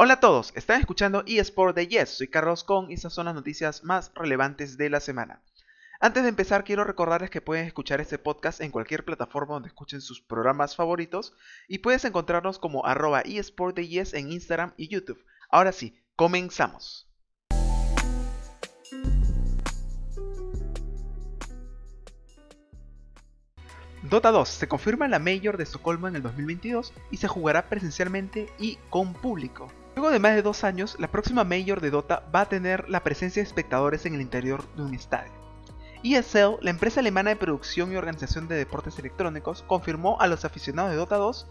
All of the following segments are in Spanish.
Hola a todos, están escuchando eSport de Yes, soy Carlos Con y estas son las noticias más relevantes de la semana. Antes de empezar quiero recordarles que pueden escuchar este podcast en cualquier plataforma donde escuchen sus programas favoritos y puedes encontrarnos como arroba eSport de Yes en Instagram y YouTube. Ahora sí, comenzamos. Dota 2 se confirma la Major de Estocolmo en el 2022 y se jugará presencialmente y con público. Luego de más de dos años, la próxima Major de Dota va a tener la presencia de espectadores en el interior de un estadio. ESL, la empresa alemana de producción y organización de deportes electrónicos, confirmó a los aficionados de Dota 2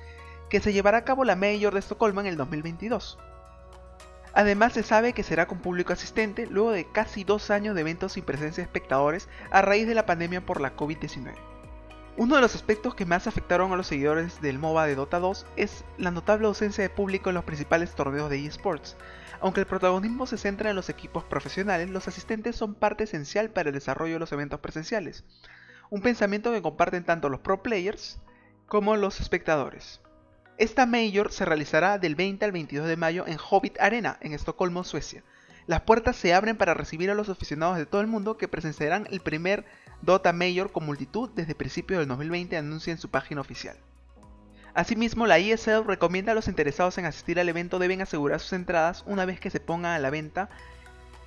que se llevará a cabo la Major de Estocolmo en el 2022. Además se sabe que será con público asistente luego de casi dos años de eventos sin presencia de espectadores a raíz de la pandemia por la COVID-19. Uno de los aspectos que más afectaron a los seguidores del MOBA de Dota 2 es la notable ausencia de público en los principales torneos de eSports. Aunque el protagonismo se centra en los equipos profesionales, los asistentes son parte esencial para el desarrollo de los eventos presenciales. Un pensamiento que comparten tanto los pro players como los espectadores. Esta Major se realizará del 20 al 22 de mayo en Hobbit Arena, en Estocolmo, Suecia. Las puertas se abren para recibir a los aficionados de todo el mundo que presenciarán el primer Dota Major con multitud desde principios del 2020 anuncia en su página oficial. Asimismo, la ESL recomienda a los interesados en asistir al evento deben asegurar sus entradas una vez que se pongan a la venta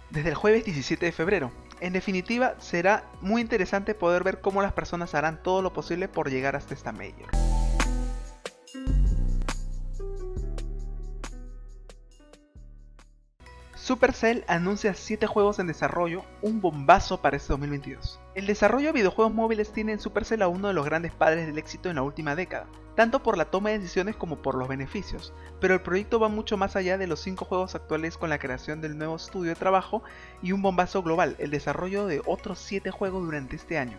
desde el jueves 17 de febrero. En definitiva, será muy interesante poder ver cómo las personas harán todo lo posible por llegar hasta esta Major. Supercell anuncia 7 juegos en desarrollo, un bombazo para este 2022. El desarrollo de videojuegos móviles tiene en Supercell a uno de los grandes padres del éxito en la última década, tanto por la toma de decisiones como por los beneficios, pero el proyecto va mucho más allá de los 5 juegos actuales con la creación del nuevo estudio de trabajo y un bombazo global, el desarrollo de otros 7 juegos durante este año.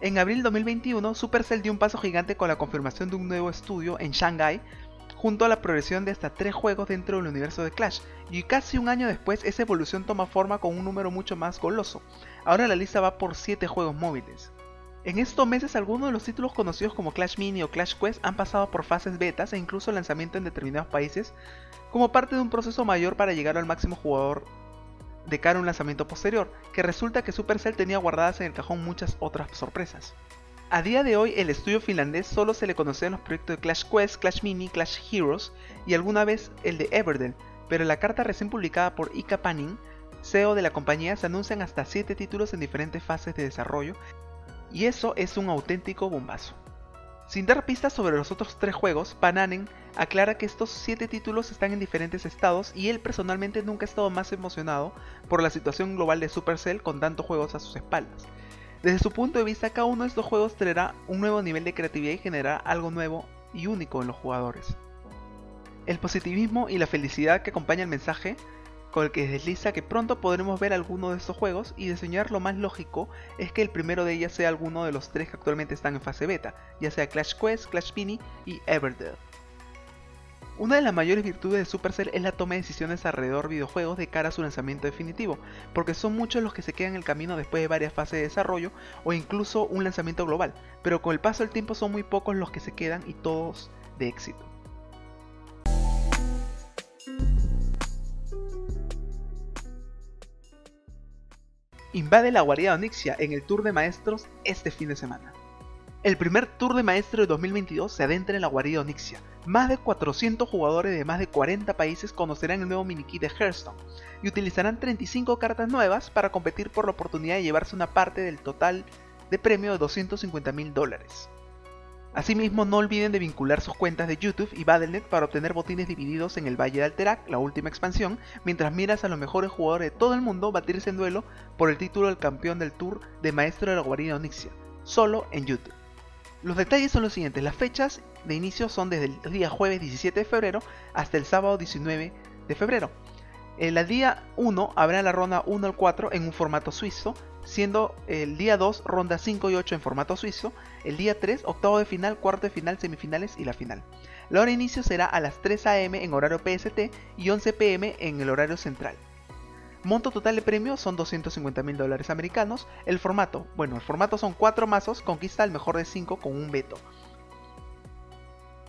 En abril 2021, Supercell dio un paso gigante con la confirmación de un nuevo estudio en Shanghai junto a la progresión de hasta 3 juegos dentro del universo de Clash, y casi un año después esa evolución toma forma con un número mucho más goloso. Ahora la lista va por 7 juegos móviles. En estos meses algunos de los títulos conocidos como Clash Mini o Clash Quest han pasado por fases betas e incluso lanzamiento en determinados países como parte de un proceso mayor para llegar al máximo jugador de cara a un lanzamiento posterior, que resulta que Supercell tenía guardadas en el cajón muchas otras sorpresas. A día de hoy el estudio finlandés solo se le conoce en los proyectos de Clash Quest, Clash Mini, Clash Heroes y alguna vez el de Everdell, pero en la carta recién publicada por Ika Panning, CEO de la compañía, se anuncian hasta 7 títulos en diferentes fases de desarrollo y eso es un auténtico bombazo. Sin dar pistas sobre los otros tres juegos, Pananen aclara que estos 7 títulos están en diferentes estados y él personalmente nunca ha estado más emocionado por la situación global de Supercell con tantos juegos a sus espaldas. Desde su punto de vista, cada uno de estos juegos traerá un nuevo nivel de creatividad y generará algo nuevo y único en los jugadores. El positivismo y la felicidad que acompaña el mensaje con el que desliza que pronto podremos ver alguno de estos juegos y diseñar lo más lógico es que el primero de ellas sea alguno de los tres que actualmente están en fase beta, ya sea Clash Quest, Clash Mini y Everdell. Una de las mayores virtudes de Supercell es la toma de decisiones alrededor de videojuegos de cara a su lanzamiento definitivo, porque son muchos los que se quedan en el camino después de varias fases de desarrollo o incluso un lanzamiento global, pero con el paso del tiempo son muy pocos los que se quedan y todos de éxito. Invade la guarida de Onyxia en el Tour de Maestros este fin de semana. El primer Tour de Maestro de 2022 se adentra en la guarida Onyxia. Más de 400 jugadores de más de 40 países conocerán el nuevo minikit de Hearthstone y utilizarán 35 cartas nuevas para competir por la oportunidad de llevarse una parte del total de premio de 250 mil dólares. Asimismo, no olviden de vincular sus cuentas de YouTube y Battle.net para obtener botines divididos en el Valle de Alterac, la última expansión, mientras miras a los mejores jugadores de todo el mundo batirse en duelo por el título del campeón del Tour de Maestro de la Guarida Onyxia, solo en YouTube. Los detalles son los siguientes, las fechas de inicio son desde el día jueves 17 de febrero hasta el sábado 19 de febrero. El día 1 habrá la ronda 1 al 4 en un formato suizo, siendo el día 2 ronda 5 y 8 en formato suizo, el día 3 octavo de final, cuarto de final, semifinales y la final. La hora de inicio será a las 3 am en horario PST y 11 pm en el horario central. Monto total de premio son 250 mil dólares americanos. El formato, bueno, el formato son 4 mazos, conquista el mejor de 5 con un veto.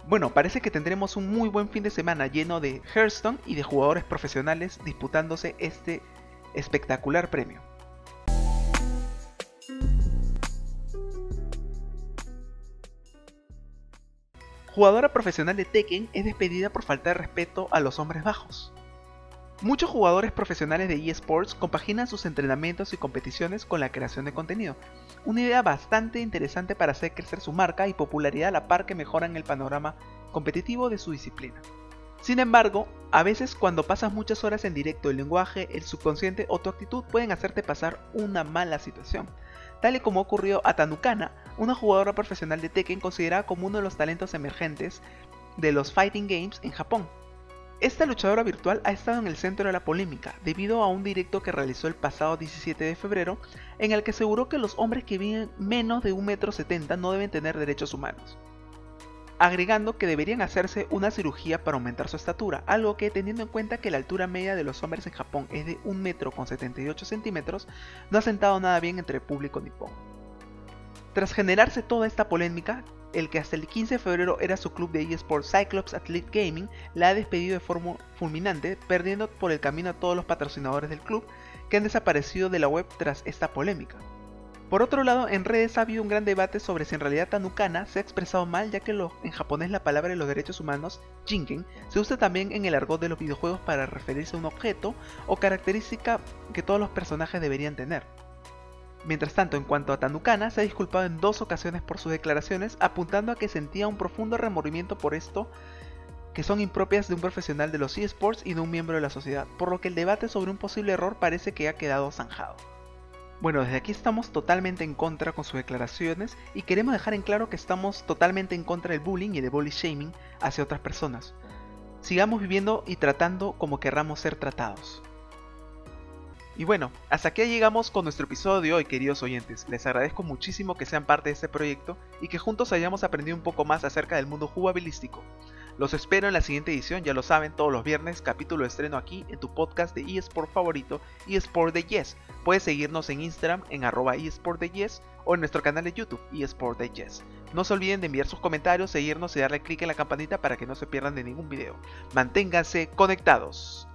Bueno, parece que tendremos un muy buen fin de semana lleno de Hearthstone y de jugadores profesionales disputándose este espectacular premio. Jugadora profesional de Tekken es despedida por falta de respeto a los hombres bajos. Muchos jugadores profesionales de eSports compaginan sus entrenamientos y competiciones con la creación de contenido, una idea bastante interesante para hacer crecer su marca y popularidad a la par que mejoran el panorama competitivo de su disciplina. Sin embargo, a veces cuando pasas muchas horas en directo el lenguaje, el subconsciente o tu actitud pueden hacerte pasar una mala situación, tal y como ocurrió a Tanukana, una jugadora profesional de Tekken considerada como uno de los talentos emergentes de los Fighting Games en Japón. Esta luchadora virtual ha estado en el centro de la polémica debido a un directo que realizó el pasado 17 de febrero en el que aseguró que los hombres que viven menos de 1,70 m no deben tener derechos humanos, agregando que deberían hacerse una cirugía para aumentar su estatura, algo que teniendo en cuenta que la altura media de los hombres en Japón es de 1 metro con 78 centímetros, no ha sentado nada bien entre el público nipón. Tras generarse toda esta polémica, el que hasta el 15 de febrero era su club de eSports Cyclops Athlete Gaming, la ha despedido de forma fulminante, perdiendo por el camino a todos los patrocinadores del club que han desaparecido de la web tras esta polémica. Por otro lado, en redes ha habido un gran debate sobre si en realidad Tanukana se ha expresado mal, ya que en japonés la palabra de los derechos humanos, jinken, se usa también en el argot de los videojuegos para referirse a un objeto o característica que todos los personajes deberían tener. Mientras tanto, en cuanto a Tanukana, se ha disculpado en dos ocasiones por sus declaraciones, apuntando a que sentía un profundo remordimiento por esto, que son impropias de un profesional de los eSports y de un miembro de la sociedad, por lo que el debate sobre un posible error parece que ha quedado zanjado. Bueno, desde aquí estamos totalmente en contra con sus declaraciones y queremos dejar en claro que estamos totalmente en contra del bullying y del bully shaming hacia otras personas. Sigamos viviendo y tratando como querramos ser tratados. Y bueno, hasta aquí llegamos con nuestro episodio de hoy, queridos oyentes. Les agradezco muchísimo que sean parte de este proyecto y que juntos hayamos aprendido un poco más acerca del mundo jugabilístico. Los espero en la siguiente edición, ya lo saben, todos los viernes, capítulo de estreno aquí en tu podcast de eSport favorito, eSport de Yes. Puedes seguirnos en Instagram en arroba eSport de Yes o en nuestro canal de YouTube eSport de Yes. No se olviden de enviar sus comentarios, seguirnos y darle clic en la campanita para que no se pierdan de ningún video. Manténganse conectados.